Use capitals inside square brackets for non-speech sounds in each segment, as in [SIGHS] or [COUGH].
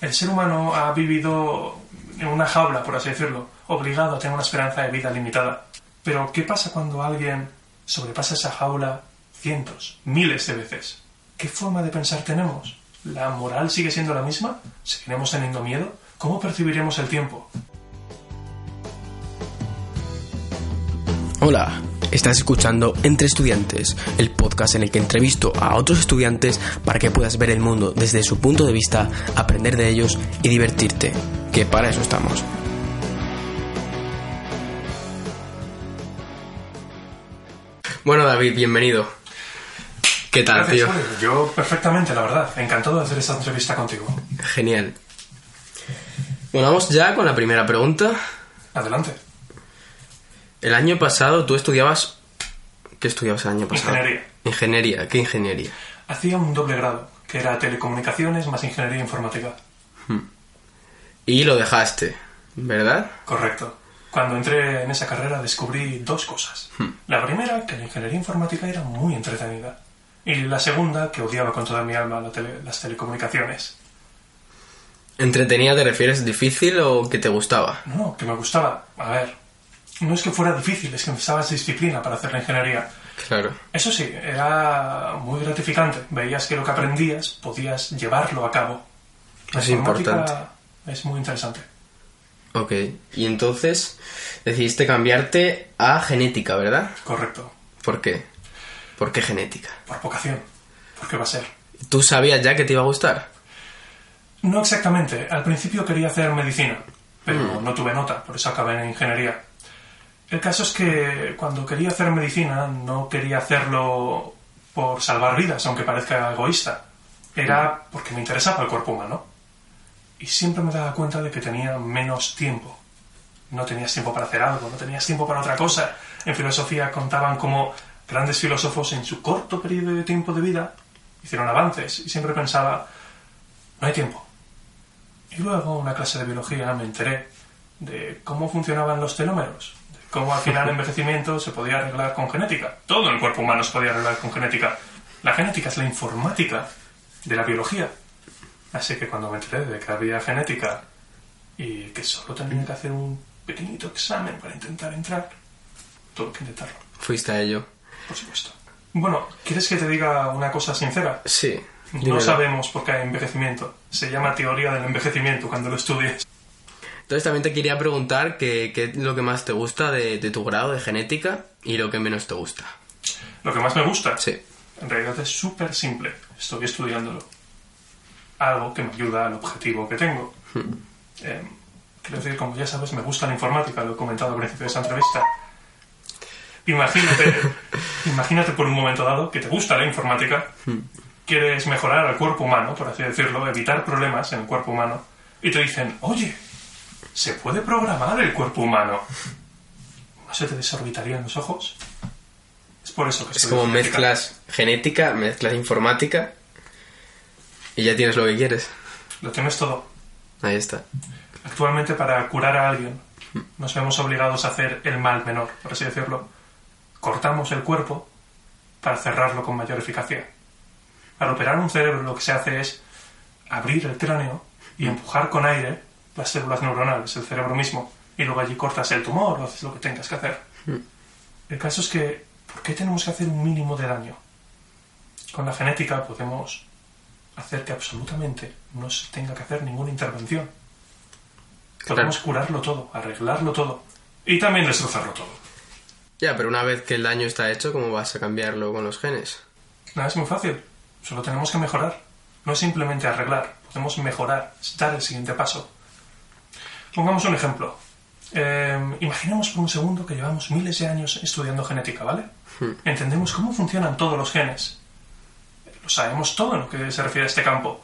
El ser humano ha vivido en una jaula, por así decirlo, obligado a tener una esperanza de vida limitada. Pero, ¿qué pasa cuando alguien sobrepasa esa jaula cientos, miles de veces? ¿Qué forma de pensar tenemos? ¿La moral sigue siendo la misma? ¿Seguiremos teniendo miedo? ¿Cómo percibiremos el tiempo? Hola, estás escuchando Entre Estudiantes, el podcast en el que entrevisto a otros estudiantes para que puedas ver el mundo desde su punto de vista, aprender de ellos y divertirte, que para eso estamos. Bueno, David, bienvenido. ¿Qué tal, Gracias, tío? Yo perfectamente, la verdad. Encantado de hacer esta entrevista contigo. Genial. Bueno, vamos ya con la primera pregunta. Adelante. El año pasado tú estudiabas... ¿Qué estudiabas el año pasado? Ingeniería. Ingeniería. ¿Qué ingeniería? Hacía un doble grado, que era telecomunicaciones más ingeniería informática. Y lo dejaste, ¿verdad? Correcto. Cuando entré en esa carrera descubrí dos cosas. La primera, que la ingeniería informática era muy entretenida. Y la segunda, que odiaba con toda mi alma la tele- las telecomunicaciones. ¿Entretenida te refieres difícil o que te gustaba? No, que me gustaba. A ver, no es que fuera difícil, es que necesitabas disciplina para hacer la ingeniería. Claro. Eso sí, era muy gratificante. Veías que lo que aprendías podías llevarlo a cabo. La Es importante. Es muy interesante. Ok. Y entonces decidiste cambiarte a genética, ¿verdad? Correcto. ¿Por qué? ¿Por qué genética? Por vocación. ¿Por qué va a ser? ¿Tú sabías ya que te iba a gustar? No exactamente. Al principio quería hacer medicina, pero no tuve nota, por eso acabé en ingeniería. El caso es que cuando quería hacer medicina no quería hacerlo por salvar vidas, aunque parezca egoísta. Era porque me interesaba el cuerpo humano. Y siempre me daba cuenta de que tenía menos tiempo. No tenías tiempo para hacer algo, no tenías tiempo para otra cosa. En filosofía contaban como grandes filósofos en su corto periodo de tiempo de vida hicieron avances y siempre pensaba, no hay tiempo. Y luego, en una clase de biología, me enteré de cómo funcionaban los telómeros, cómo al final el envejecimiento se podía arreglar con genética. Todo el cuerpo humano se podía arreglar con genética. La genética es la informática de la biología. Así que cuando me enteré de que había genética y que solo tenía que hacer un pequeñito examen para intentar entrar, tuve que intentarlo, Fuiste a ello. por supuesto. Bueno, ¿quieres que te diga una cosa sincera? Sí. No dímelo. sabemos por qué hay envejecimiento. Se llama teoría del envejecimiento cuando lo estudies. Entonces también te quería preguntar qué, qué es lo que más te gusta de, de tu grado de genética y lo que menos te gusta. Lo que más me gusta, Sí. en realidad es súper simple. Estoy estudiándolo. Algo que me ayuda al objetivo que tengo. Eh, quiero decir, como ya sabes, me gusta la informática, lo he comentado al principio de esta entrevista. Imagínate, [LAUGHS] imagínate por un momento dado que te gusta la informática, quieres mejorar al cuerpo humano, por así decirlo, evitar problemas en el cuerpo humano, y te dicen, oye, se puede programar el cuerpo humano. ¿No se te desorbitarían los ojos? Es por eso que Es como genética. mezclas genética, mezclas informática y ya tienes lo que quieres. Lo tienes todo. Ahí está. Actualmente para curar a alguien nos vemos obligados a hacer el mal menor, por así decirlo. Cortamos el cuerpo para cerrarlo con mayor eficacia. Al operar un cerebro lo que se hace es abrir el cráneo y empujar con aire las células neuronales, el cerebro mismo, y luego allí cortas el tumor o haces lo que tengas que hacer. El caso es que, ¿por qué tenemos que hacer un mínimo de daño? Con la genética podemos hacer que absolutamente no se tenga que hacer ninguna intervención. Podemos curarlo todo, arreglarlo todo y también destrozarlo todo. Ya, pero una vez que el daño está hecho, ¿cómo vas a cambiarlo con los genes? Nada, es muy fácil. Solo tenemos que mejorar. No es simplemente arreglar, podemos mejorar, dar el siguiente paso. Pongamos un ejemplo. Eh, imaginemos por un segundo que llevamos miles de años estudiando genética, ¿vale? Entendemos cómo funcionan todos los genes. Lo sabemos todo en lo que se refiere a este campo.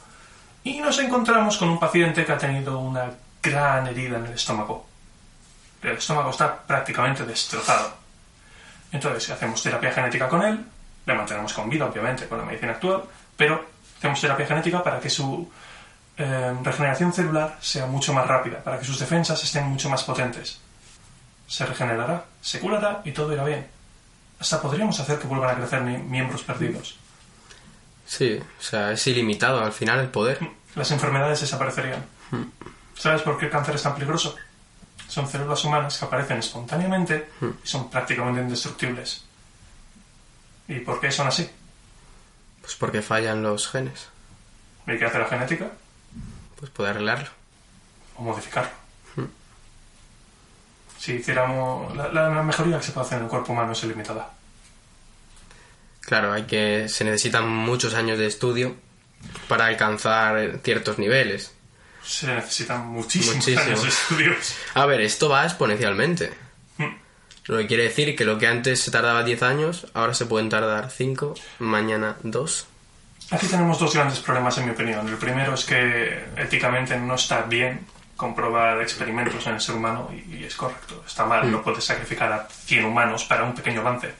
Y nos encontramos con un paciente que ha tenido una gran herida en el estómago. El estómago está prácticamente destrozado. Entonces, hacemos terapia genética con él, le mantenemos con vida, obviamente, con la medicina actual, pero hacemos terapia genética para que su eh, regeneración celular sea mucho más rápida, para que sus defensas estén mucho más potentes. Se regenerará, se curará y todo irá bien. Hasta podríamos hacer que vuelvan a crecer mi- miembros perdidos. Sí, o sea, es ilimitado al final el poder. Las enfermedades desaparecerían. ¿Sabes por qué el cáncer es tan peligroso? Son células humanas que aparecen espontáneamente y son prácticamente indestructibles. ¿Y por qué son así? Pues porque fallan los genes. ¿Y qué hace la genética? Pues puede arreglarlo. o modificarlo. Si hiciéramos. La, mejoría que se puede hacer en el cuerpo humano es ilimitada. Claro, hay que se necesitan muchos años de estudio para alcanzar ciertos niveles. Se necesitan muchísimos Muchísimo. años de estudios. A ver, esto va exponencialmente. Mm. Lo que quiere decir que lo que antes se tardaba 10 años, ahora se pueden tardar 5, mañana 2. Aquí tenemos dos grandes problemas, en mi opinión. El primero es que éticamente no está bien comprobar experimentos en el ser humano y, y es correcto. Está mal, no puedes sacrificar a 100 humanos para un pequeño avance.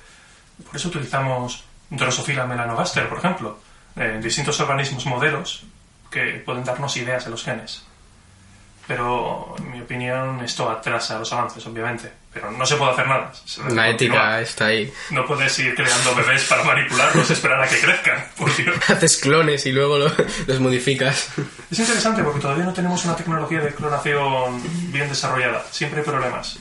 Por eso utilizamos Drosophila melanogaster, por ejemplo, en distintos organismos modelos que pueden darnos ideas de los genes. Pero, en mi opinión, esto atrasa los avances, obviamente. Pero no se puede hacer nada. La ética está ahí. No puedes ir creando bebés para manipularlos esperar a que crezcan. Por [LAUGHS] Dios. Haces clones y luego lo- los modificas. Es interesante porque todavía no tenemos una tecnología de clonación bien desarrollada. Siempre hay problemas.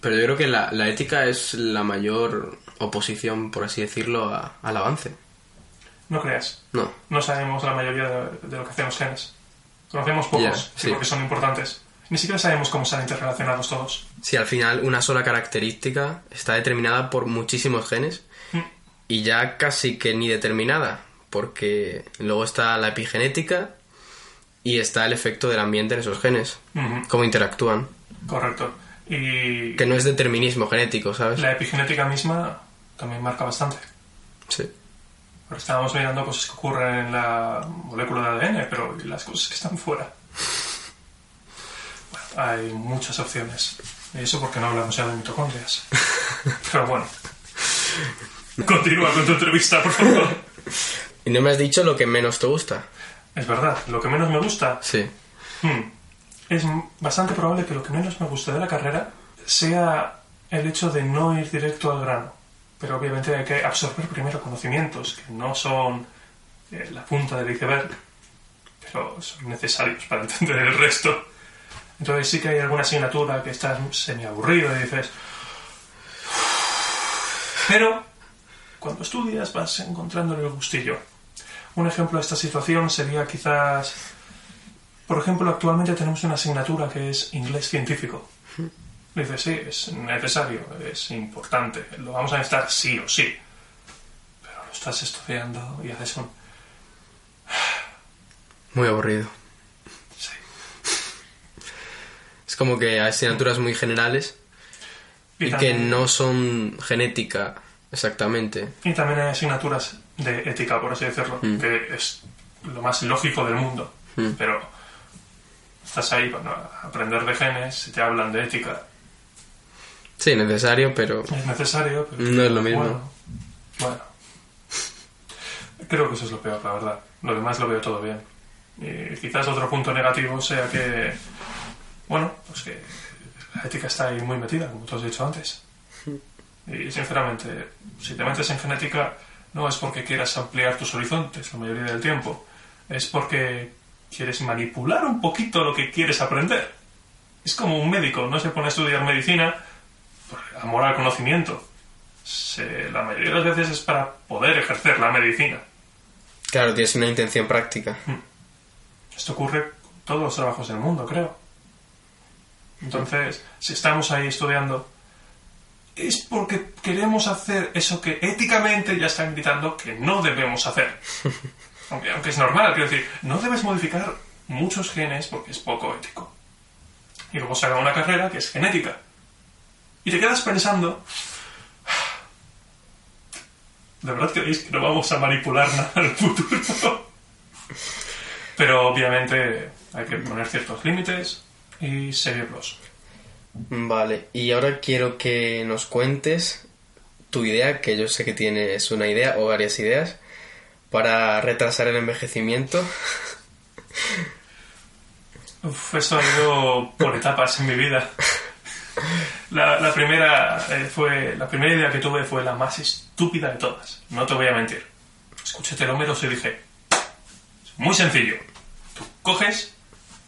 Pero yo creo que la, la ética es la mayor oposición, por así decirlo, a- al avance. No creas. No. No sabemos la mayoría de, de lo que hacen los genes. Conocemos pocos, sí, sí. porque son importantes. Ni siquiera sabemos cómo están interrelacionados todos. Si al final una sola característica está determinada por muchísimos genes Mm. y ya casi que ni determinada, porque luego está la epigenética y está el efecto del ambiente en esos genes, cómo interactúan, Correcto. Y que no es determinismo genético, ¿sabes? la epigenética misma también marca bastante. Sí. Ahora estábamos mirando cosas que ocurren en la molécula de ADN, pero ¿y las cosas que están fuera? Hay muchas opciones. Y eso porque no hablamos ya de mitocondrias. [LAUGHS] Pero bueno. Continúa con tu entrevista, por favor. Y no me has dicho lo que menos te gusta. Es verdad, lo que menos me gusta Sí. hmm, es bastante probable que lo que menos me guste de la carrera sea el hecho de no ir directo al grano. Pero obviamente hay que absorber primero conocimientos que no son eh, la punta del iceberg, pero son necesarios para entender el resto. Entonces sí que hay alguna asignatura que estás semi aburrido y dices... Pero cuando estudias vas encontrando el gustillo. Un ejemplo de esta situación sería quizás... Por ejemplo, actualmente tenemos una asignatura que es inglés científico. Dices, sí, es necesario, es importante, lo vamos a necesitar sí o sí. Pero lo estás estudiando y haces un... Muy aburrido. Sí. Es como que hay asignaturas muy generales y, que también- no son genética exactamente. Y también hay asignaturas de ética, por así decirlo, que es lo más lógico del mundo. Mm. Pero estás ahí para aprender de genes, te hablan de ética, Sí, necesario, pero es necesario, pero... No es lo mismo. Bueno, bueno. Creo que eso es lo peor, la verdad. Lo demás lo veo todo bien. Y quizás otro punto negativo sea que... Bueno, pues que la ética está ahí muy metida, como tú has dicho antes. Y sinceramente, si te metes en genética, no es porque quieras ampliar tus horizontes la mayoría del tiempo. Es porque quieres manipular un poquito lo que quieres aprender. Es como un médico, no se pone a estudiar medicina por amor al conocimiento. Se- la mayoría de las veces es para poder ejercer la medicina. claro, tienes una intención práctica. Esto ocurre con todos los trabajos del mundo, creo. Entonces, si estamos ahí estudiando, es porque queremos hacer eso que éticamente ya están gritando que no debemos hacer. [LAUGHS] Aunque, aunque es normal, quiero decir, no debes modificar muchos genes porque es poco ético. Y luego se haga una carrera que es genética. Y te quedas pensando, [SIGHS] ¿de verdad creéis que no vamos a manipular nada en el futuro? [LAUGHS] Pero obviamente hay que poner ciertos límites y seguirlos. Vale, y ahora quiero que nos cuentes tu idea, que yo sé que tienes una idea o varias ideas, para retrasar el envejecimiento. [LAUGHS] Uf, eso ha ido por etapas en mi vida. La, la primera eh, fue la primera idea que tuve fue la más estúpida de todas. No te voy a mentir. Escuché telómeros y dije, muy sencillo. Tú coges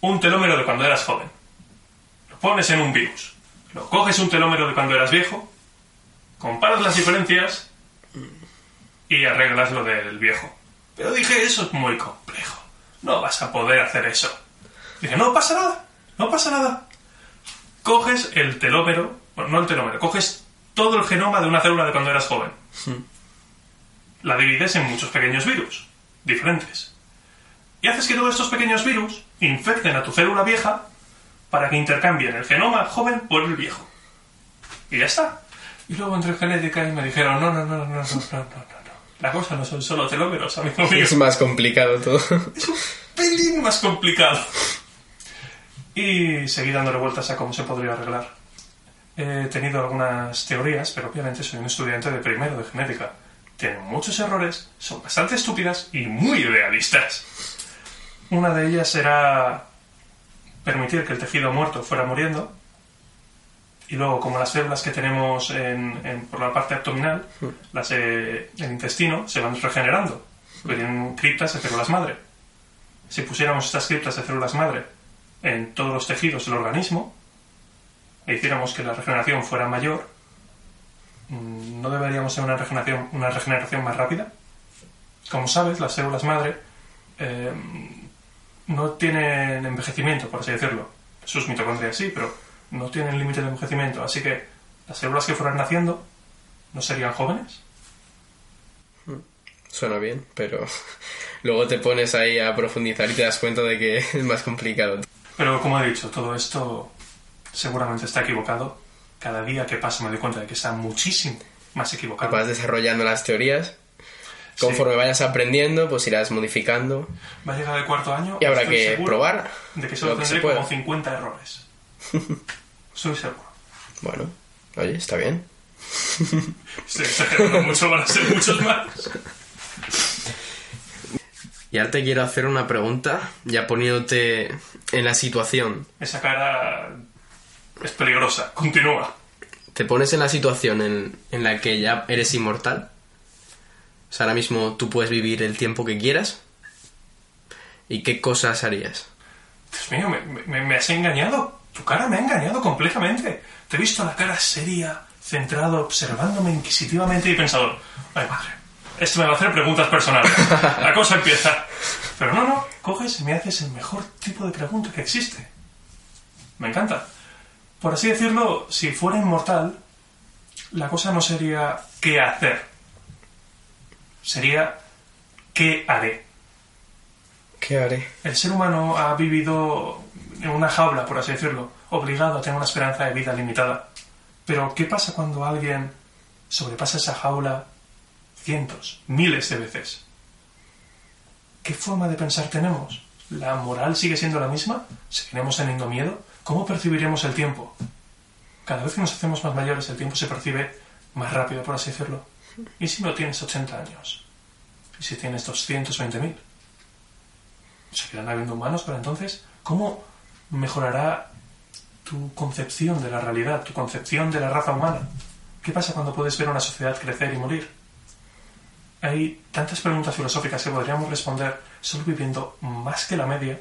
un telómero de cuando eras joven, pones en un virus, lo coges un telómero de cuando eras viejo, comparas las diferencias y arreglas lo del viejo. Pero dije, eso es muy complejo. No vas a poder hacer eso. Dije, no pasa nada, no pasa nada. Coges el telómero, bueno, no el telómero, coges todo el genoma de una célula de cuando eras joven. La divides en muchos pequeños virus, diferentes. Y haces que todos estos pequeños virus infecten a tu célula vieja para que intercambien el genoma joven por el viejo. Y ya está. Y luego entré en genética y me dijeron, no, no, no, no, no, no, no, no, no. La cosa no son solo telómeros, amigo mío. Es más complicado todo. Es un pelín más complicado. Y seguí dándole vueltas a cómo se podría arreglar. He tenido algunas teorías, pero obviamente soy un estudiante de primero de genética. Tienen muchos errores, son bastante estúpidas y muy idealistas. Una de ellas era permitir que el tejido muerto fuera muriendo. Y luego, como las células que tenemos en- en- por la parte abdominal, las eh, el intestino, se van regenerando. Porque tienen criptas de células madre. Si pusiéramos estas criptas de células madre en todos los tejidos del organismo e hiciéramos que la regeneración fuera mayor, mm, ¿no deberíamos tener una regeneración, una regeneración más rápida? Como sabes, las células madre eh, no tienen envejecimiento, por así decirlo. Sus mitocondrias sí, pero no tienen límite de envejecimiento. Así que las células que fueran naciendo no serían jóvenes. Suena bien, pero [LAUGHS] luego te pones ahí a profundizar y te das cuenta de que [LAUGHS] es más complicado. Pero como he dicho, todo esto seguramente está equivocado. Cada día que pasa me doy cuenta de que está muchísimo más equivocado. Vas desarrollando las teorías. Conforme vayas aprendiendo, pues irás modificando. Va a llegar el cuarto año Y habrá que probar de que solo que se tendré como 50 errores. [LAUGHS] Soy seguro. Bueno, oye, está bien. [LAUGHS] Estoy exagerando mucho, van a ser muchos más. [LAUGHS] Y ahora te quiero hacer una pregunta, ya poniéndote en la situación. Esa cara es peligrosa. Continúa. ¿Te pones en la situación en, en la que ya eres inmortal? O sea, ahora mismo tú puedes vivir el tiempo que quieras. ¿Y qué cosas harías? Dios mío, me, me- me has engañado. Tu cara me ha engañado completamente. Te he visto la cara seria, centrado, observándome inquisitivamente y pensado, ay madre, esto me va a hacer preguntas personales. La cosa empieza. Pero no, no, coges y me haces el mejor tipo de pregunta que existe. Me encanta. Por así decirlo, si fuera inmortal, la cosa no sería qué hacer. Sería qué haré. ¿Qué haré? El ser humano ha vivido en una jaula, por así decirlo, obligado a tener una esperanza de vida limitada. Pero, ¿qué pasa cuando alguien sobrepasa esa jaula cientos, miles de veces? ¿Qué forma de pensar tenemos? ¿La moral sigue siendo la misma? ¿Seguiremos teniendo miedo? ¿Cómo percibiremos el tiempo? Cada vez que nos hacemos más mayores, el tiempo se percibe más rápido, por así decirlo. ¿Y si no tienes 80 años? ¿Y si tienes 220.000? ¿Seguirán habiendo humanos para entonces? ¿Cómo mejorará tu concepción de la realidad, tu concepción de la raza humana? ¿Qué pasa cuando puedes ver una sociedad crecer y morir? Hay tantas preguntas filosóficas que podríamos responder solo viviendo más que la media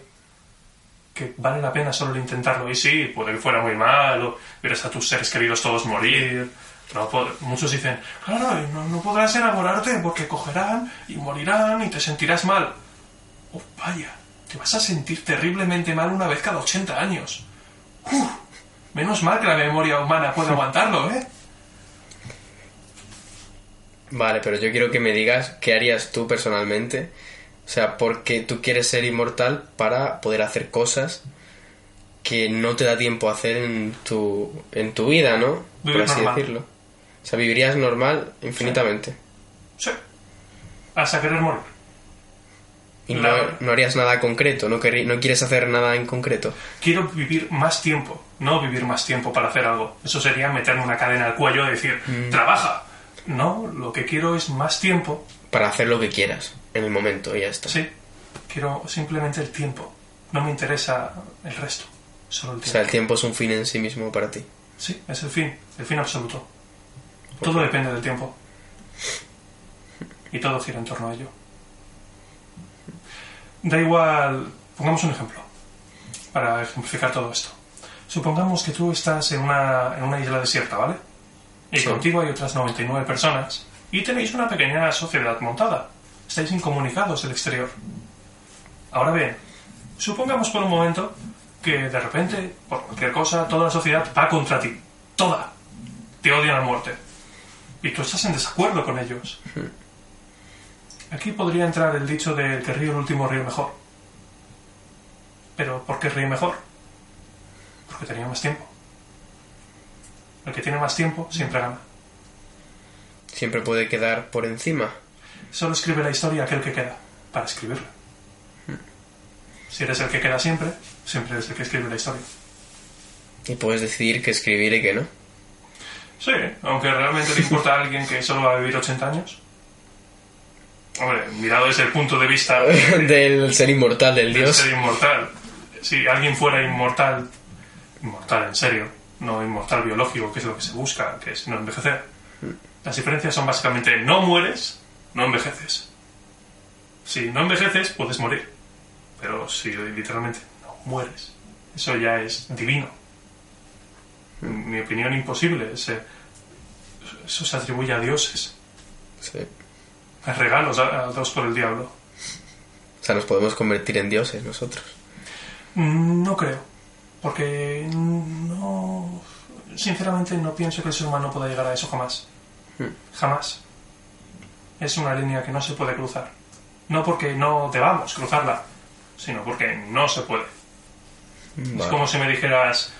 que vale la pena solo intentarlo. Y sí, puede que fuera muy mal, o verás a tus seres queridos todos morir. No muchos dicen, claro, no, no podrás enamorarte porque cogerán y morirán y te sentirás mal. Oh, vaya, te vas a sentir terriblemente mal una vez cada 80 años. Uf, menos mal que la memoria humana puede [LAUGHS] aguantarlo, ¿eh? Vale, pero yo quiero que me digas qué harías tú personalmente. O sea, porque tú quieres ser inmortal para poder hacer cosas que no te da tiempo a hacer en tu, en tu vida, ¿no? Por Vivir así normal. decirlo. O sea, vivirías normal infinitamente. Sí. Hasta querer morir. Y no, La- no harías nada concreto, no, querrí- no quieres hacer nada en concreto. Quiero vivir más tiempo, no vivir más tiempo para hacer algo. Eso sería meterme una cadena al cuello y decir, trabaja. No, lo que quiero es más tiempo. Para hacer lo que quieras, en el momento, y ya está. Sí, quiero simplemente el tiempo. No me interesa el resto, solo el O tiempo. sea, el tiempo es un fin en sí mismo para ti. Sí, es el fin, el fin absoluto. Todo depende del tiempo. Y todo gira en torno a ello. Da igual, pongamos un ejemplo para ejemplificar todo esto. Supongamos que tú estás en una, en una isla desierta, ¿vale? Y Sí. contigo hay otras 99 personas y tenéis una pequeña sociedad montada. Estáis incomunicados del exterior. Ahora bien, supongamos por un momento que de repente, por cualquier cosa, toda la sociedad va contra ti. Toda. Te odian a muerte. Y tú estás en desacuerdo con ellos. Aquí podría entrar el dicho de que ríe el último ríe mejor. Pero ¿por qué ríe mejor? Porque tenía más tiempo. El que tiene más tiempo siempre gana. Siempre puede quedar por encima. Solo escribe la historia aquel que queda, para escribirla. Si eres el que queda siempre, siempre eres el que escribe la historia. Y puedes decidir qué escribir y qué no. Sí, aunque realmente le importa a alguien que solo va a vivir 80 años. Hombre, mirado desde el punto de vista [LAUGHS] Del ser inmortal del de dios. ser inmortal. Si alguien fuera inmortal, inmortal en serio, no inmortal biológico, que es lo que se busca, que es no envejecer. Las diferencias son básicamente no mueres, no envejeces. Si no envejeces, puedes morir. Pero si literalmente no mueres, eso ya es divino. En mi opinión, imposible. Ese- eso se atribuye a dioses. Sí. A regalos a- dados por el diablo. O sea, nos podemos convertir en dioses nosotros. Mm, No creo. Porque no. Sinceramente, no pienso que el ser humano pueda llegar a eso jamás. Jamás. Es una línea que no se puede cruzar. No porque no debamos cruzarla, sino porque no se puede. Es como si me dijeras.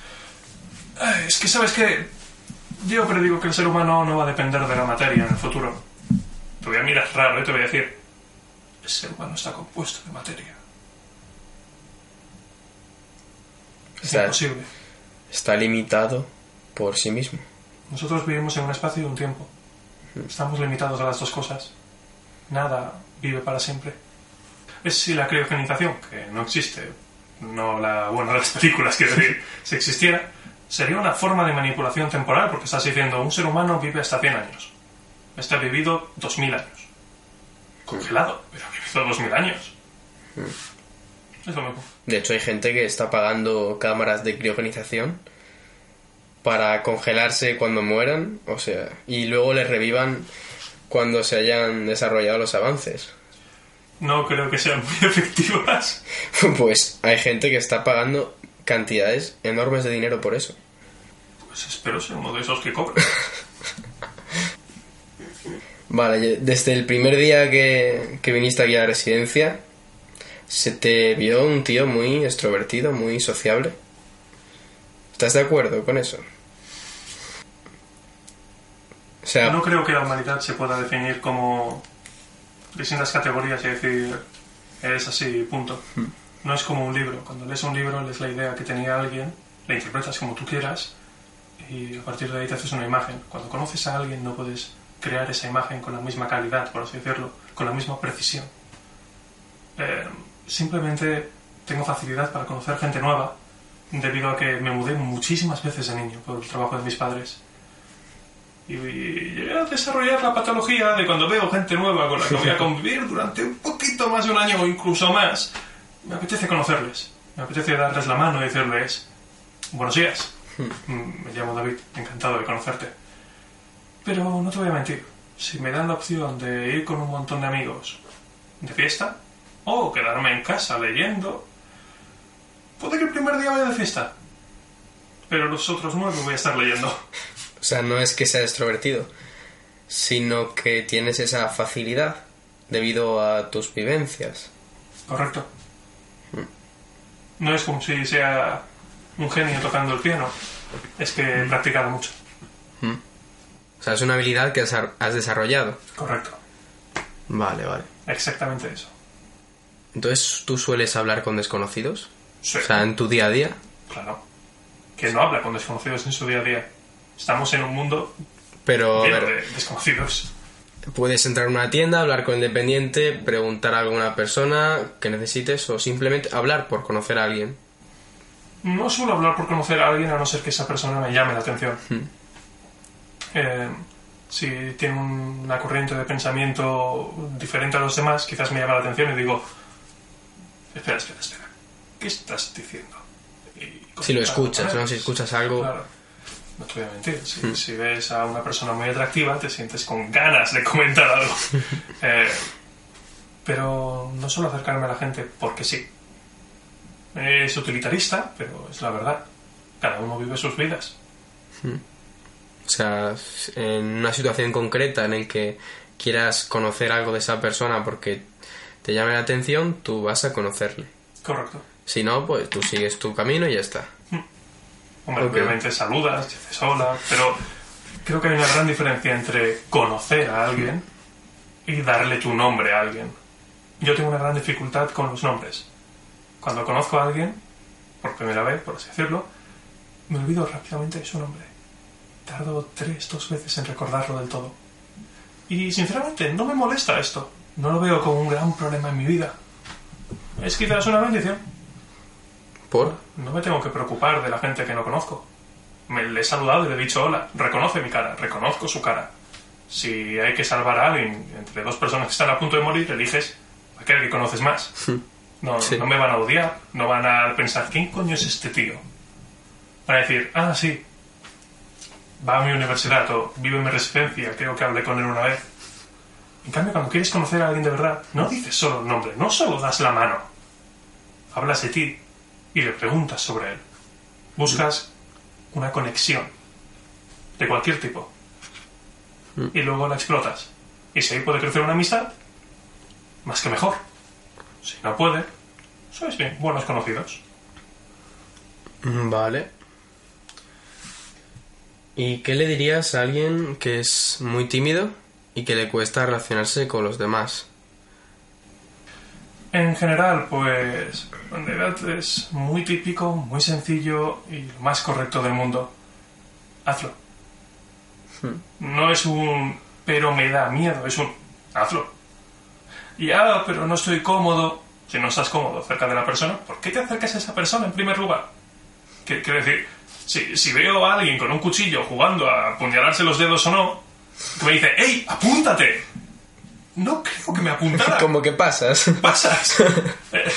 "Ay, Es que sabes que. Yo predigo que el ser humano no va a depender de la materia en el futuro. Te voy a mirar raro y te voy a decir. El ser humano está compuesto de materia. Es Está- imposible. Está limitado por sí mismo. Nosotros vivimos en un espacio y un tiempo. Estamos limitados a las dos cosas. Nada vive para siempre. Es si la criogenización, que no existe, no la, bueno, [LAUGHS] las películas, quiero decir, si existiera, sería una forma de manipulación temporal, porque estás diciendo, un ser humano vive hasta 100 años. Este ha vivido 2000 años. Congelado, pero ha vivido 2000 años. Es lo mismo. De hecho, hay gente que está pagando cámaras de criogenización para congelarse cuando mueran, o sea, y luego les revivan cuando se hayan desarrollado los avances. No creo que sean muy [LAUGHS] efectivas. Pues hay gente que está pagando cantidades enormes de dinero por eso. Pues espero ser uno de esos que cobra. [LAUGHS] Vale, desde el primer día que, que viniste aquí a la residencia, se te vio un tío muy extrovertido, muy sociable. ¿Estás de acuerdo con eso? O sea, No creo que la humanidad se pueda definir como distintas categorías y decir es así, punto. No es como un libro. Cuando lees un libro, lees la idea que tenía alguien, la interpretas como tú quieras y a partir de ahí te haces una imagen. Cuando conoces a alguien, no puedes crear esa imagen con la misma calidad, por así decirlo, con la misma precisión. Eh, simplemente tengo facilidad para conocer gente nueva debido a que me mudé muchísimas veces de niño por el trabajo de mis padres. Y llegué a desarrollar la patología de cuando veo gente nueva con la que voy a convivir durante un poquito más de un año o incluso más, me apetece conocerles. Me apetece darles la mano y decirles, buenos días, Mm, me llamo David, encantado de conocerte. Pero no te voy a mentir, si me dan la opción de ir con un montón de amigos de fiesta o quedarme en casa leyendo, puede que el primer día vaya de fiesta, pero los otros nueve voy a estar leyendo. o sea, no es que sea extrovertido, sino que tienes esa facilidad debido a tus vivencias. Correcto. No es como si sea un genio tocando el piano. Es que he practicado mucho. O sea, es una habilidad que has desarrollado. Correcto. Vale, vale. Exactamente eso. Entonces, ¿tú sueles hablar con desconocidos? Sí. O sea, en tu día a día. Claro. Que no habla con desconocidos en su día a día. Estamos en un mundo Pero, a lleno ver, de desconocidos. Puedes entrar en una tienda, hablar con el dependiente, preguntar a alguna persona que necesites o simplemente hablar por conocer a alguien. No suelo hablar por conocer a alguien a no ser que esa persona me llame la atención. Eh, si tiene un- una corriente de pensamiento diferente a los demás, quizás me llama la atención y digo, espera, espera, espera, ¿qué estás diciendo? Si lo escuchas, ¿no? Si escuchas algo... Claro. No te voy a mentir. Si, si ves a una persona muy atractiva, te sientes con ganas de comentar algo. [LAUGHS] Eh, pero no suelo acercarme a la gente porque sí. Es utilitarista, pero es la verdad. Cada uno vive sus vidas. O sea, en una situación concreta en el que quieras conocer algo de esa persona porque te llame la atención, tú vas a conocerle. Correcto. Si no, pues tú sigues tu camino y ya está. Hombre, Ok. obviamente saludas, dices hola, pero creo que hay una gran diferencia entre conocer a alguien y darle tu nombre a alguien. Yo tengo una gran dificultad con los nombres. Cuando conozco a alguien, por primera vez, por así decirlo, me olvido rápidamente de su nombre. Tardo tres, dos veces en recordarlo del todo. Y sinceramente, no me molesta esto. No lo veo como un gran problema en mi vida. Es quizás una bendición. ¿Por? No me tengo que preocupar de la gente que no conozco. Me le he saludado y le he dicho hola. Reconoce mi cara, reconozco su cara. Si hay que salvar a alguien entre dos personas que están a punto de morir, eliges aquel que conoces más. No, Sí. no me van a odiar, no van a pensar, ¿quién coño es este tío? Van a decir, ah, sí, va a mi universidad o vive en mi residencia, creo que hablé con él una vez. En cambio, cuando quieres conocer a alguien de verdad, no dices solo el nombre, no solo das la mano. Hablas de ti y le preguntas sobre él. Buscas una conexión de cualquier tipo. Y luego la explotas. Y si ahí puede crecer una amistad, más que mejor. Si no puede, sois bien, buenos conocidos. Mm, Vale. ¿Y qué le dirías a alguien que es muy tímido y que le cuesta relacionarse con los demás? En general, pues, en realidad es muy típico, muy sencillo y lo más correcto del mundo. Hazlo. No es un pero me da miedo, es un hazlo. Y ah, pero no estoy cómodo. Si no estás cómodo cerca de la persona, ¿por qué te acercas a esa persona en primer lugar? Quiero decir, si, si veo a alguien con un cuchillo jugando a apuñalarse los dedos o no, que me dice, ¡Ey, apúntate! No creo que me apuntara. [LAUGHS] Como que pasas. pasas? [LAUGHS] Eh,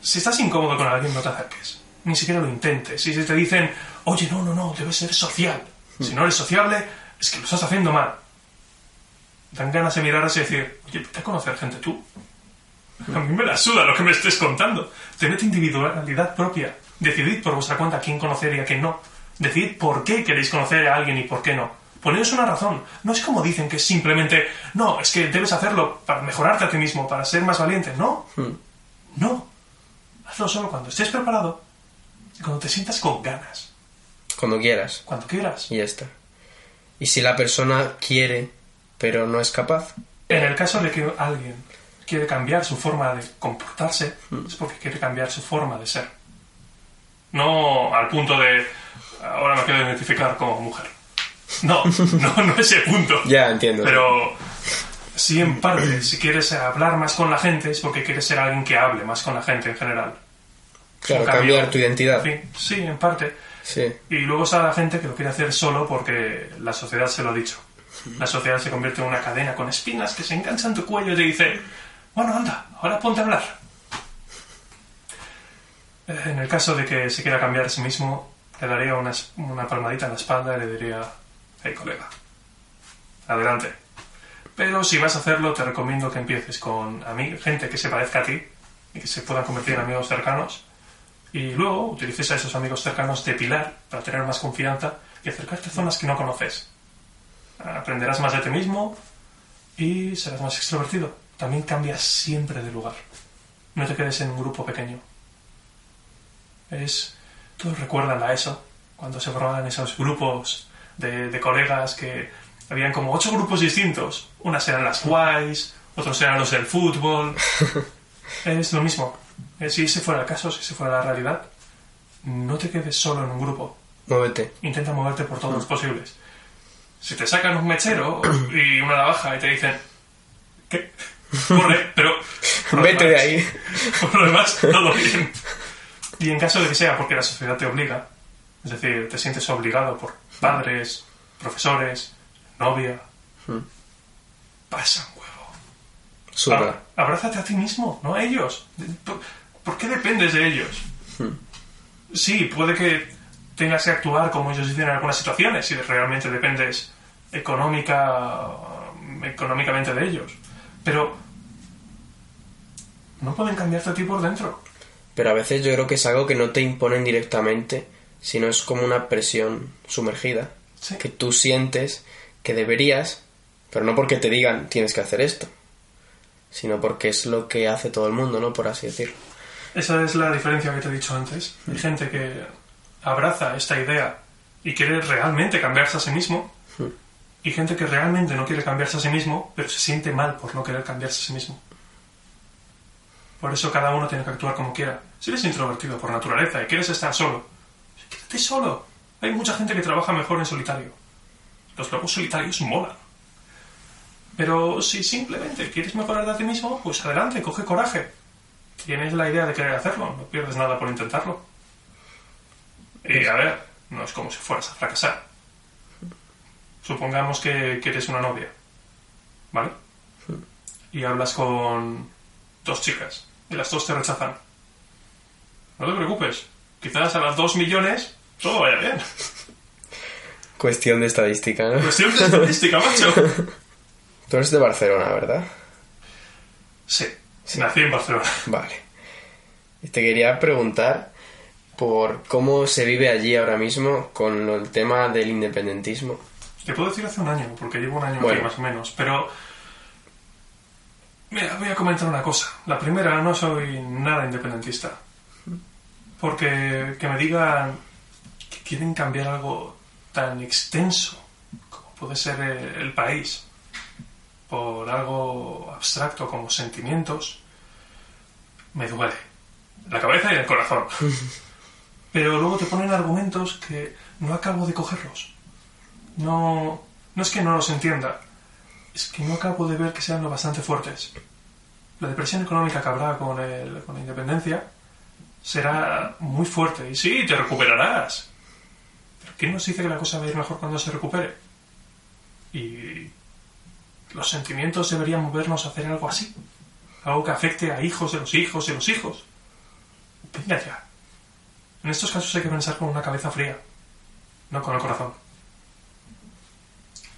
si estás incómodo con alguien, no te acerques. Ni siquiera lo intentes. Si te dicen, oye, no, no, no, debes ser social. Si no eres sociable, es que lo estás haciendo mal. Dan ganas de mirarse y decir, oye, vete a conocer gente tú. A mí me la suda lo que me estés contando. Tened individualidad propia. Decidid por vuestra cuenta quién conocer y a quién no. Decidid por qué queréis conocer a alguien y por qué no. Poneos una razón. No es como dicen que simplemente, no, es que debes hacerlo para mejorarte a ti mismo, para ser más valiente. No. No. Hazlo solo cuando estés preparado y cuando te sientas con ganas. Cuando quieras. Cuando quieras. Y ya está. Y si la persona quiere, pero no es capaz, En el caso de que alguien quiere cambiar su forma de comportarse, es porque quiere cambiar su forma de ser. No al punto de ahora me quiero identificar como mujer. [LAUGHS] No, no, no ese punto. ya entiendo. Pero sí, en parte, si quieres hablar más con la gente es porque quieres ser alguien que hable más con la gente en general. claro, cambio. cambiar tu identidad. Sí, sí, en parte. Sí. Y luego está la gente que lo quiere hacer solo porque la sociedad se lo ha dicho. La sociedad se convierte en una cadena con espinas que se engancha en tu cuello y te dice, bueno, anda, ahora ponte a hablar. Eh, En el caso de que se quiera cambiar a sí mismo, le daría una, una palmadita en la espalda y le diría, hey colega, adelante. Pero si vas a hacerlo, te recomiendo que empieces con gente que se parezca a ti y que se puedan convertir en amigos cercanos y luego utilices a esos amigos cercanos de pilar para tener más confianza y acercarte a zonas que no conoces. Aprenderás más de ti mismo y serás más extrovertido. También cambias siempre de lugar. No te quedes en un grupo pequeño. Es. Todos recuerdan a eso, cuando se formaban esos grupos de, de colegas que habían como ocho grupos distintos. Unas eran las guays, otros eran los del fútbol. [LAUGHS] Es lo mismo. Eh, Si ese fuera el caso, si ese fuera la realidad, no te quedes solo en un grupo. Muévete. Intenta moverte por todos los posibles. Si te sacan un mechero [CLEARS THROAT] y una navaja y te dicen, ¿qué? Corre, pero... Vete de ahí. [LAUGHS] Por lo demás, todo bien. Y en caso de que sea porque la sociedad te obliga, es decir, te sientes obligado por padres, profesores, novia, pasa un huevo. Abra- abrázate a ti mismo, no a ellos. ¿Por, por qué dependes de ellos? Sí, puede que tengas que actuar como ellos dicen en algunas situaciones si realmente dependes económica, económicamente de ellos. Pero no pueden cambiarte a ti por dentro. Pero a veces yo creo que es algo que no te imponen directamente, sino es como una presión sumergida. Sí. Que tú sientes que deberías, pero no porque te digan tienes que hacer esto, sino porque es lo que hace todo el mundo, ¿no? Por así decirlo. Esa es la diferencia que te he dicho antes. Hay gente que abraza esta idea y quiere realmente cambiarse a sí mismo. Y gente que realmente no quiere cambiarse a sí mismo, pero se siente mal por no querer cambiarse a sí mismo. Por eso cada uno tiene que actuar como quiera. Si eres introvertido por naturaleza y quieres estar solo, quédate solo. Hay mucha gente que trabaja mejor en solitario. Los lobos solitarios molan. Pero si simplemente quieres mejorar de ti mismo, pues adelante, coge coraje. Tienes la idea de querer hacerlo, no pierdes nada por intentarlo. Y a ver, no es como si fueras a fracasar. Supongamos que quieres una novia, ¿vale? Y hablas con dos chicas y las dos te rechazan. No te preocupes, quizás a las dos millones todo vaya bien. Cuestión de estadística, ¿no? Cuestión de estadística, macho. [LAUGHS] Tú eres de Barcelona, ¿verdad? Sí, nací en Barcelona. Vale. Te quería preguntar por cómo se vive allí ahora mismo con el tema del independentismo. Te puedo decir hace un año, porque llevo un año Bueno. aquí más o menos, pero... Mira, voy a comentar una cosa. La primera, no soy nada independentista. Porque que me digan que quieren cambiar algo tan extenso como puede ser el, el país por algo abstracto como sentimientos, me duele. La cabeza y el corazón. [LAUGHS] Pero luego te ponen argumentos que no acabo de cogerlos no, no es que no los entienda, es que no acabo de ver que sean lo bastante fuertes. La depresión económica que habrá con, el- con la independencia será muy fuerte y sí, te recuperarás. Pero ¿quién nos dice que la cosa va a ir mejor cuando se recupere? Y los sentimientos deberían movernos a hacer algo así. Algo que afecte a hijos de los hijos de los hijos. Venga ya. En estos casos hay que pensar con una cabeza fría, no con el corazón.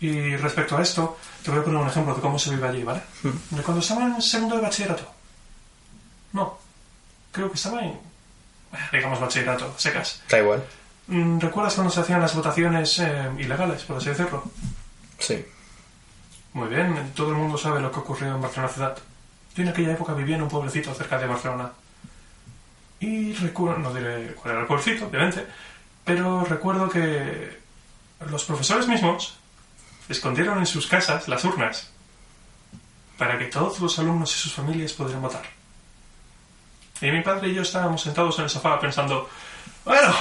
Y respecto a esto, te voy a poner un ejemplo de cómo se vive allí, ¿vale? De cuando estaba en segundo de bachillerato. No, creo que estaba en, digamos, bachillerato, secas. Da igual. Mm, ¿Recuerdas cuando se hacían las votaciones eh, ilegales, por así decirlo? Sí. Muy bien, todo el mundo sabe lo que ocurrió en Barcelona ciudad. Yo en aquella época vivía en un pueblecito cerca de Barcelona. Y recuerdo, no diré cuál era el pueblecito, obviamente, pero recuerdo que los profesores mismos escondieron en sus casas las urnas para que todos los alumnos y sus familias pudieran votar. Y mi padre y yo estábamos sentados en el sofá pensando, bueno,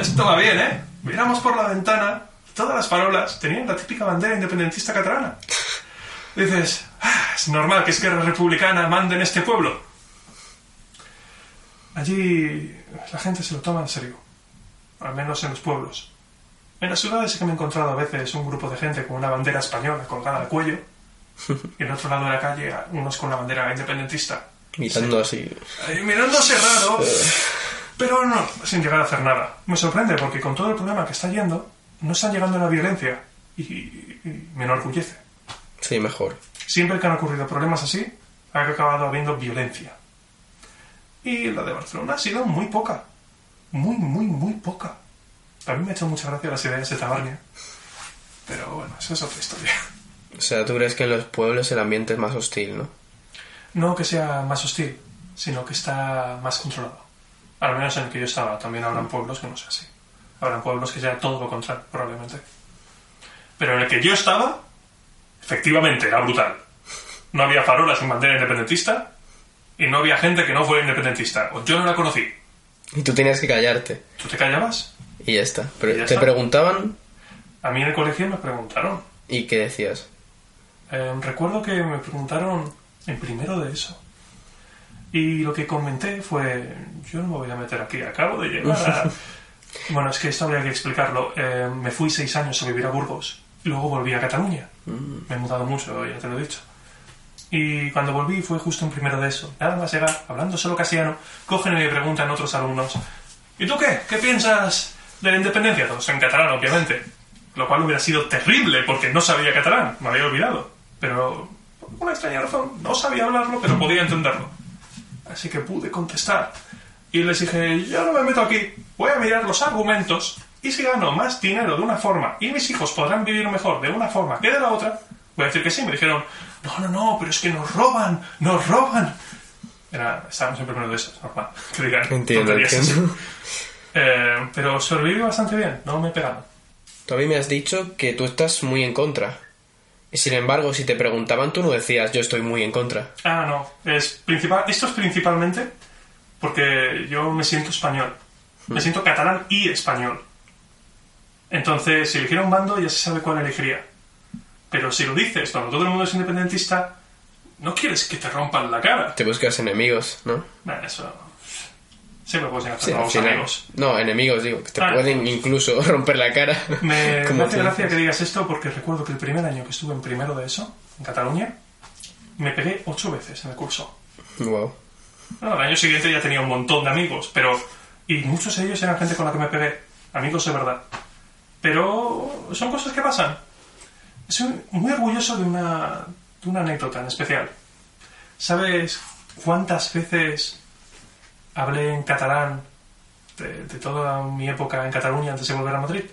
esto va bien, ¿eh? Miramos por la ventana, todas las parolas tenían la típica bandera independentista catalana. Dices, "Ah, es normal que Esquerra Republicana mande en este pueblo. Allí la gente se lo toma en serio, al menos en los pueblos. En las ciudades sí que me he encontrado a veces un grupo de gente con una bandera española colgada al cuello y en otro lado de la calle unos con la bandera independentista. Mirando así. Ahí mirándose raro, pero no, sin llegar a hacer nada. Me sorprende porque con todo el problema que está yendo, no están llegando a la violencia y, y me enorgullece. Sí, mejor. Siempre que han ocurrido problemas así, ha acabado habiendo violencia. Y la de Barcelona ha sido muy poca. Muy, muy, muy poca. A mí me ha hecho mucha gracia las ideas de Tabarnia. Pero bueno, eso es otra historia. O sea, tú crees que en los pueblos el ambiente es más hostil, ¿no? No que sea más hostil, sino que está más controlado. Al menos en el que yo estaba. También habrán pueblos que no sea así. Habrán pueblos que sea todo lo contrario, probablemente. Pero en el que yo estaba, efectivamente, era brutal. No había farolas sin bandera independentista, Y no había gente que no fuera independentista. O yo no la conocí. Y tú tenías que callarte. ¿Tú te callabas? Y ya está. Pero Y ya te está. preguntaban A mí en el colegio me preguntaron. y ¿qué decías? Eh, recuerdo que me preguntaron en primero de eso. Y lo que comenté fue, yo no me voy a meter aquí, acabo de llegar a... [LAUGHS] Bueno, es que esto habría que explicarlo. Eh, me fui seis años a vivir a Burgos y luego volví a Cataluña. Me he mudado mucho, ya te lo he dicho. Y cuando volví fue justo en primero de eso. Nada más llegar, hablando solo castellano, cogen y me preguntan otros alumnos, ¿y tú qué? ¿Qué piensas de la independencia? Todos en catalán, obviamente. Lo cual hubiera sido terrible porque no sabía catalán, me había olvidado. Pero una extraña razón no sabía hablarlo, pero podía entenderlo. Así que pude contestar. Y les dije, yo no me meto aquí, voy a mirar los argumentos y si gano más dinero de una forma y mis hijos podrán vivir mejor de una forma que de la otra, voy a decir que sí. Me dijeron, no, no, no, pero es que nos roban, nos roban. Era, estábamos en primero de eso, es normal. Que digan Entiendo, entiendo. [LAUGHS] Eh, pero sobreviví bastante bien, no me pegaron. Tú a mí me has dicho que tú estás muy en contra. Sin embargo, si te preguntaban, tú no decías yo estoy muy en contra. Ah, no. Es principal, esto es principalmente porque yo me siento español. Me siento catalán y español. Entonces, si eligiera un bando, ya se sabe cuál elegiría. Pero si lo dices cuando todo el mundo es independentista, no quieres que te rompan la cara. Te buscas enemigos, ¿no? Nah, eso. Siempre puedes hacer Sí, final. amigos. No, enemigos, digo, que te Ah. pueden incluso [LAUGHS] romper la cara. Me, [LAUGHS] me hace gracia que digas esto porque recuerdo que el primer año que estuve en primero de eso, en Cataluña, me pegué ocho veces en el curso. Wow. Bueno, al año siguiente ya tenía un montón de amigos, pero. Y muchos de ellos eran gente con la que me pegué. Amigos de verdad. Pero son cosas que pasan. Soy muy orgulloso de una, de una anécdota en especial. ¿Sabes cuántas veces hablé en catalán de, toda mi época en Cataluña antes de volver a Madrid?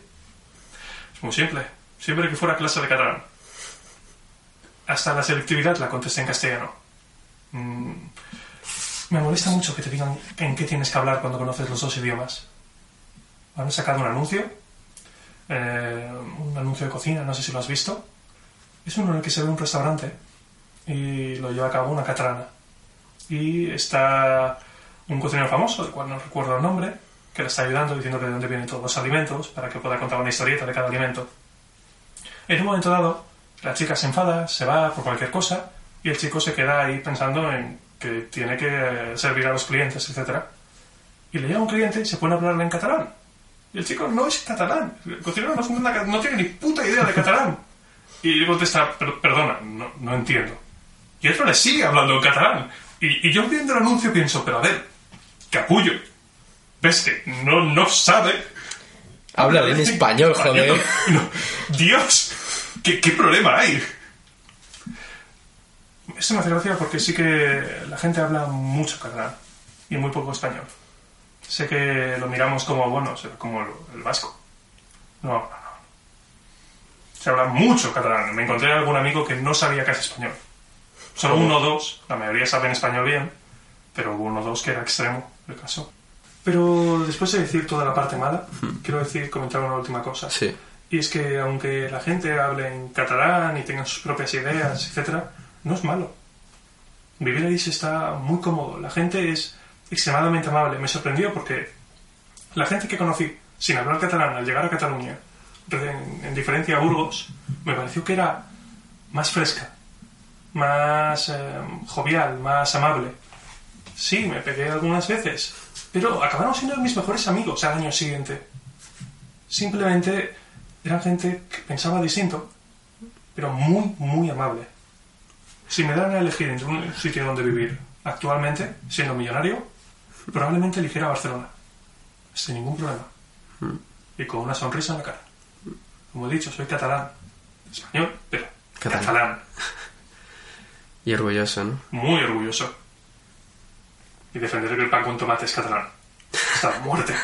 Es muy simple. Siempre que fuera clase de catalán. Hasta la selectividad la contesté en castellano. Mm, me molesta mucho que te digan en qué tienes que hablar cuando conoces los dos idiomas. Han sacado un anuncio, eh, un anuncio de cocina, no sé si lo has visto. Es uno en el que se ve un restaurante y lo lleva a cabo una catalana. Y está un cocinero famoso, del cual no recuerdo el nombre, que le está ayudando diciendo de dónde vienen todos los alimentos para que pueda contar una historieta de cada alimento. En un momento dado, la chica se enfada, se va por cualquier cosa y el chico se queda ahí pensando en que tiene que eh, servir a los clientes, etc. Y le llega un cliente y se pone a hablarle en catalán. Y el chico no es catalán. El cocinero no, no- tiene ni puta idea de catalán. Y le contesta, "Per- perdona, no, no entiendo. Y otro le sigue hablando en catalán. Y, y yo viendo el anuncio pienso, pero a ver, capullo. ¿Ves que no, no sabe Habla en español, joder. no, Dios, ¿qué, qué problema hay? Esto me hace gracia porque sí que la gente habla mucho catalán y muy poco español. Sé que lo miramos como, bueno, como el, vasco. No, no, no. Se habla mucho catalán. Me encontré algún amigo que no sabía casi español. Solo uno o dos, la mayoría saben español bien, pero hubo uno o dos que era extremo caso. Pero después de decir toda la parte mala, quiero decir, comentar una última cosa. Sí. Y es que aunque la gente hable en catalán y tenga sus propias ideas, etcétera, no es malo. Vivir ahí se está muy cómodo. La gente es extremadamente amable. Me sorprendió porque la gente que conocí sin hablar catalán al llegar a Cataluña, en, en diferencia a Burgos, me pareció que era más fresca, más eh, jovial, más amable. Sí, me pegué algunas veces, pero acabaron siendo mis mejores amigos al año siguiente. Simplemente eran gente que pensaba distinto, pero muy, muy amable. Si me dan a elegir entre un sitio donde vivir actualmente, siendo millonario, probablemente eligiera Barcelona. Sin ningún problema. Y con una sonrisa en la cara. Como he dicho, soy catalán. Español, pero Catalán. catalán. [LAUGHS] Y orgulloso, ¿no? Muy orgulloso. Y defender que el pan con tomate es catalán. Hasta la muerte.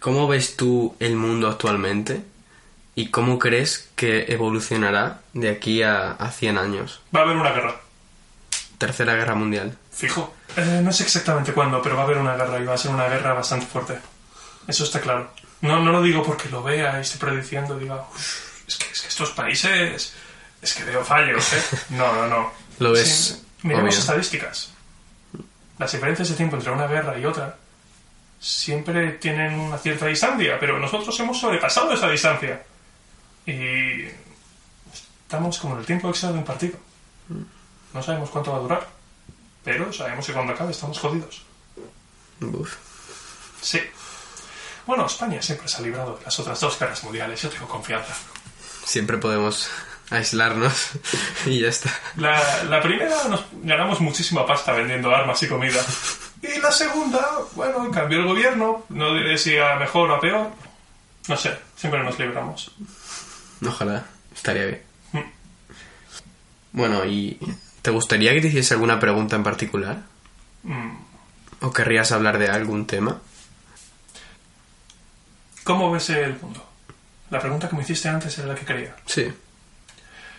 ¿Cómo ves tú el mundo actualmente? ¿Y cómo crees que evolucionará de aquí a, a 100 años? Va a haber una guerra. Tercera Guerra Mundial. Fijo. Eh, no sé exactamente cuándo, pero va a haber una guerra y va a ser una guerra bastante fuerte. Eso está claro. No, no lo digo porque lo vea y esté prediciendo diga, "Uf, es que, es que estos países, es que veo fallos, ¿eh? No, no, no. Lo ves. Miremos estadísticas. Las diferencias de tiempo entre una guerra y otra siempre tienen una cierta distancia, pero nosotros hemos sobrepasado esa distancia. Y estamos como en el tiempo extra de un partido. No sabemos cuánto va a durar, pero sabemos que cuando acabe estamos jodidos. Uf. Sí. Bueno, España siempre se ha librado de las otras dos guerras mundiales, yo tengo confianza. Siempre podemos aislarnos [LAUGHS] y ya está. La, la primera nos ganamos muchísima pasta vendiendo armas y comida. Y la segunda, bueno, cambió el gobierno, no diré si a mejor o a peor. No sé, siempre nos libramos. Ojalá, estaría bien. Mm. Bueno, ¿y te gustaría que te hiciese alguna pregunta en particular? Mm, ¿O querrías hablar de algún tema? ¿Cómo ves el mundo? La pregunta que me hiciste antes era la que quería. Sí.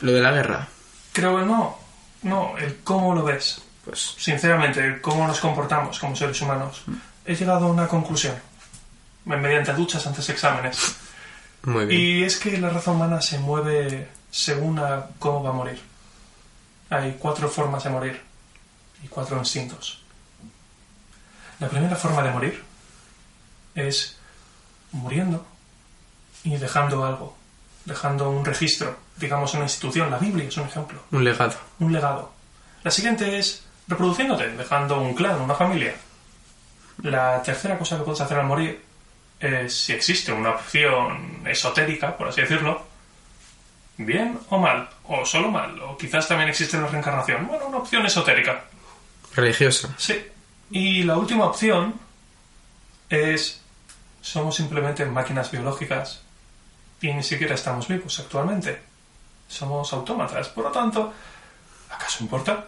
Lo de la guerra. Creo que no. No, el cómo lo ves. Pues Sinceramente, el cómo nos comportamos como seres humanos. He llegado a una conclusión. Mediante duchas antes de exámenes. muy bien. Y es que la raza humana se mueve según a cómo va a morir. Hay cuatro formas de morir y cuatro instintos. La primera forma de morir es muriendo y dejando algo, dejando un registro, digamos una institución, la Biblia es un ejemplo, Un legado. un legado. La siguiente es reproduciéndote, dejando un clan, una familia. La tercera cosa que puedes hacer al morir es, si existe una opción esotérica, por así decirlo, bien o mal, o solo mal, o quizás también existe la reencarnación. Bueno, una opción esotérica. Religiosa. Sí. Y la última opción es, somos simplemente máquinas biológicas y ni siquiera estamos vivos actualmente. Somos autómatas, por lo tanto, ¿acaso importa?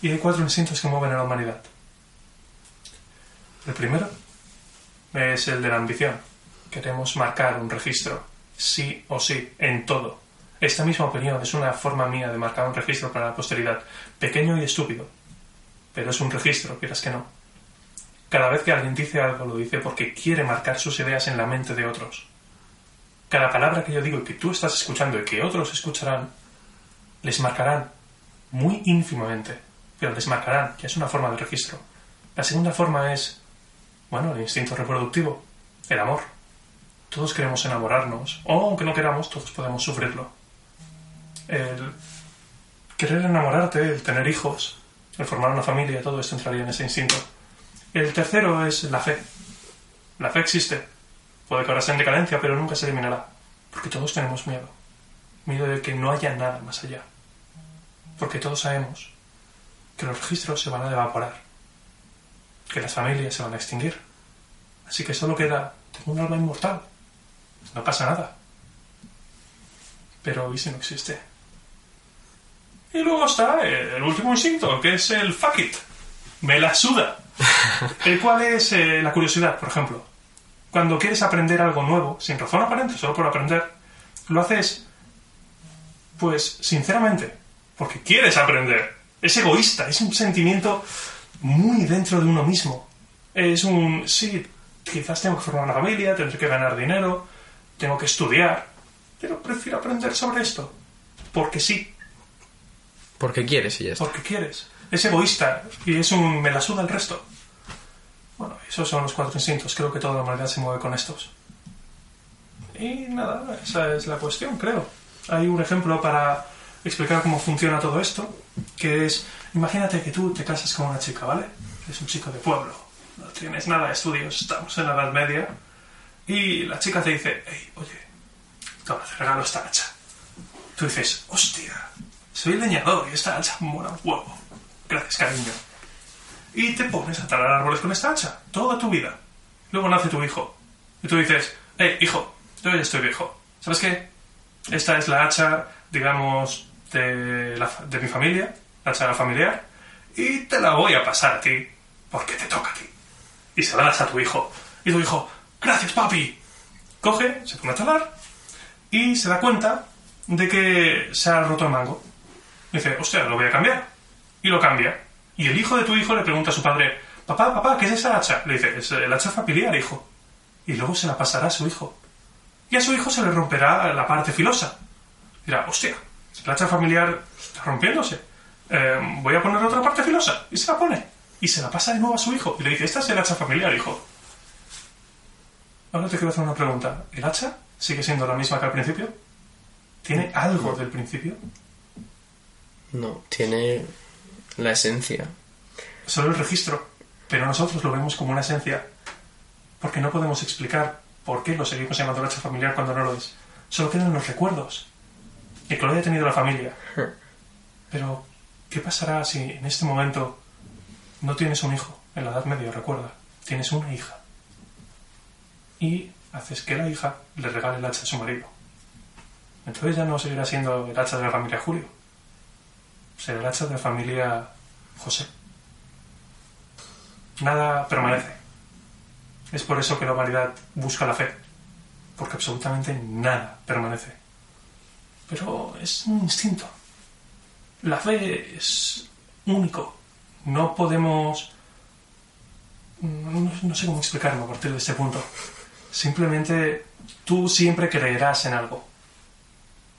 Y hay cuatro instintos que mueven a la humanidad. El primero es el de la ambición. Queremos marcar un registro, sí o sí, en todo. Esta misma opinión es una forma mía de marcar un registro para la posteridad, pequeño y estúpido, pero es un registro, quieras que no. Cada vez que alguien dice algo, lo dice porque quiere marcar sus ideas en la mente de otros. Cada palabra que yo digo y que tú estás escuchando y que otros escucharán, les marcarán muy ínfimamente, pero les marcarán, que es una forma de registro. La segunda forma es, bueno, el instinto reproductivo, el amor. Todos queremos enamorarnos, o aunque no queramos, todos podemos sufrirlo. El querer enamorarte, el tener hijos, el formar una familia, todo esto entraría en ese instinto. El tercero es la fe. La fe existe. Puede que ahora sea en decadencia, pero nunca se eliminará. Porque todos tenemos miedo. Miedo de que no haya nada más allá. Porque todos sabemos que los registros se van a evaporar. Que las familias se van a extinguir. Así que solo queda tengo un alma inmortal. No pasa nada. Pero ¿y si no existe? Y luego está el último instinto, que es el fuck it. Me la suda. [LAUGHS] El cual es eh, la curiosidad, por ejemplo. Cuando quieres aprender algo nuevo, sin razón aparente, solo por aprender, lo haces, pues, sinceramente, porque quieres aprender. Es egoísta, es un sentimiento muy dentro de uno mismo. Es un, sí, quizás tengo que formar una familia, tendré que ganar dinero, tengo que estudiar, pero prefiero aprender sobre esto. Porque sí, Porque quieres y ya está. porque quieres. Es egoísta y es un me la suda el resto. Bueno, esos son los cuatro instintos. Creo que toda la humanidad se mueve con estos. Y nada, esa es la cuestión, creo. Hay un ejemplo para explicar cómo funciona todo esto, que es, imagínate que tú te casas con una chica, ¿vale? Es un chico de pueblo, no tienes nada de estudios, estamos en la Edad Media, y la chica te dice, hey, oye, te regalo esta hacha. Tú dices, hostia, soy leñador y esta hacha mola un huevo. Gracias, cariño. Y te pones a talar árboles con esta hacha, toda tu vida. Luego nace tu hijo. Y tú dices, hey, hijo, yo ya estoy viejo. ¿Sabes qué? Esta es la hacha, digamos, de, de mi familia, la hacha familiar, y te la voy a pasar a ti, porque te toca a ti. Y se la das a tu hijo. Y tu hijo, gracias, papi. Coge, se pone a talar, y se da cuenta de que se ha roto el mango. Dice, hostia, lo voy a cambiar. Y lo cambia. Y el hijo de tu hijo le pregunta a su padre, papá, papá, ¿qué es esa hacha? Le dice, es el hacha familiar, hijo. Y luego se la pasará a su hijo. Y a su hijo se le romperá la parte filosa. Dirá, hostia, el hacha familiar está rompiéndose. Eh, voy a poner otra parte filosa. Y se la pone. Y se la pasa de nuevo a su hijo. Y le dice, esta es el hacha familiar, hijo. Ahora te quiero hacer una pregunta. ¿El hacha sigue siendo la misma que al principio? ¿Tiene algo del principio? No, tiene la esencia. Solo el registro. Pero nosotros lo vemos como una esencia. Porque no podemos explicar por qué lo seguimos llamando el hacha familiar cuando no lo es. Solo quedan los recuerdos. Y que lo haya tenido la familia. Pero, ¿qué pasará si en este momento no tienes un hijo? En la Edad Media, recuerda. Tienes una hija. Y haces que la hija le regale el hacha a su marido. Entonces ya no seguirá siendo el hacha de la familia Julio. El hacha de la familia José. Nada permanece. Es por eso que la humanidad busca la fe. Porque absolutamente nada permanece. Pero es un instinto. La fe es único. No podemos... No, no sé cómo explicarlo a partir de este punto. Simplemente tú siempre creerás en algo.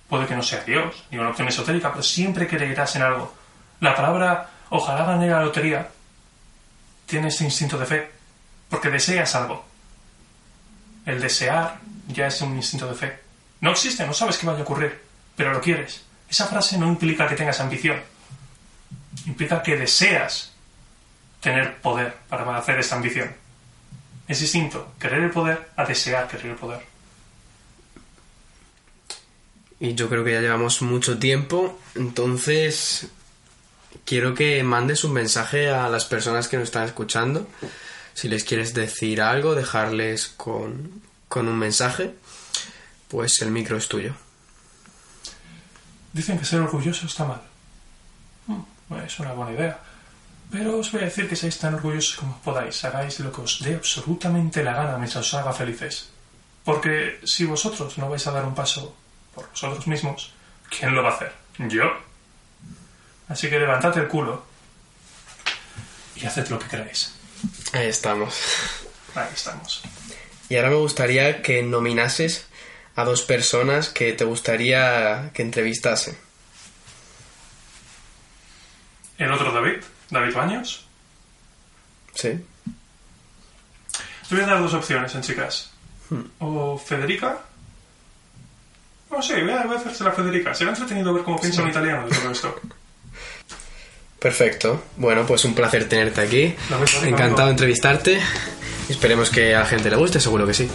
Puede que no sea Dios, ni una opción esotérica, pero siempre creerás en algo. La palabra ojalá gane la lotería tiene este instinto de fe, porque deseas algo. El desear ya es un instinto de fe. No existe, no sabes qué vaya a ocurrir, pero lo quieres. Esa frase no implica que tengas ambición. Implica que deseas tener poder para hacer esta ambición. Es distinto querer el poder a desear querer el poder. Y yo creo que ya llevamos mucho tiempo, entonces quiero que mandes un mensaje a las personas que nos están escuchando. Si les quieres decir algo, dejarles con, con un mensaje, pues el micro es tuyo. Dicen que ser orgulloso está mal. Hmm, es una buena idea. Pero os voy a decir que seáis tan orgullosos como podáis. Hagáis lo que os dé absolutamente la gana mientras os haga felices. Porque si vosotros no vais a dar un paso por vosotros mismos, ¿quién lo va a hacer? Yo. Así que levantad el culo y haced lo que queráis. Ahí estamos. Ahí estamos. Y ahora me gustaría que nominases a dos personas que te gustaría que entrevistase. El otro David, David Baños. Sí. Te voy a dar dos opciones en chicas. O Federica. No sé, voy a, voy a hacérsela a Federica. Será entretenido ver cómo piensa un italiano de todo esto. Perfecto. Bueno, pues un placer tenerte aquí. Encantado de entrevistarte. Esperemos que a la gente le guste, seguro que sí.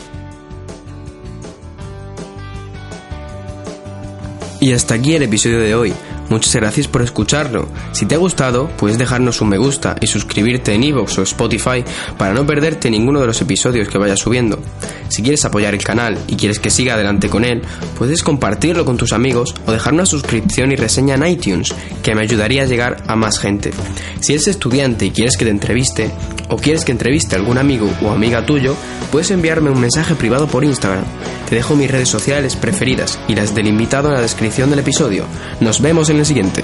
Y hasta aquí el episodio de hoy. Muchas gracias por escucharlo. Si te ha gustado, puedes dejarnos un me gusta y suscribirte en iVoox o Spotify para no perderte ninguno de los episodios que vaya subiendo. Si quieres apoyar el canal y quieres que siga adelante con él, puedes compartirlo con tus amigos o dejar una suscripción y reseña en iTunes, que me ayudaría a llegar a más gente. Si eres estudiante y quieres que te entreviste, o quieres que entreviste a algún amigo o amiga tuyo, puedes enviarme un mensaje privado por Instagram. Te dejo mis redes sociales preferidas y las del invitado en la descripción del episodio. Nos vemos en el siguiente.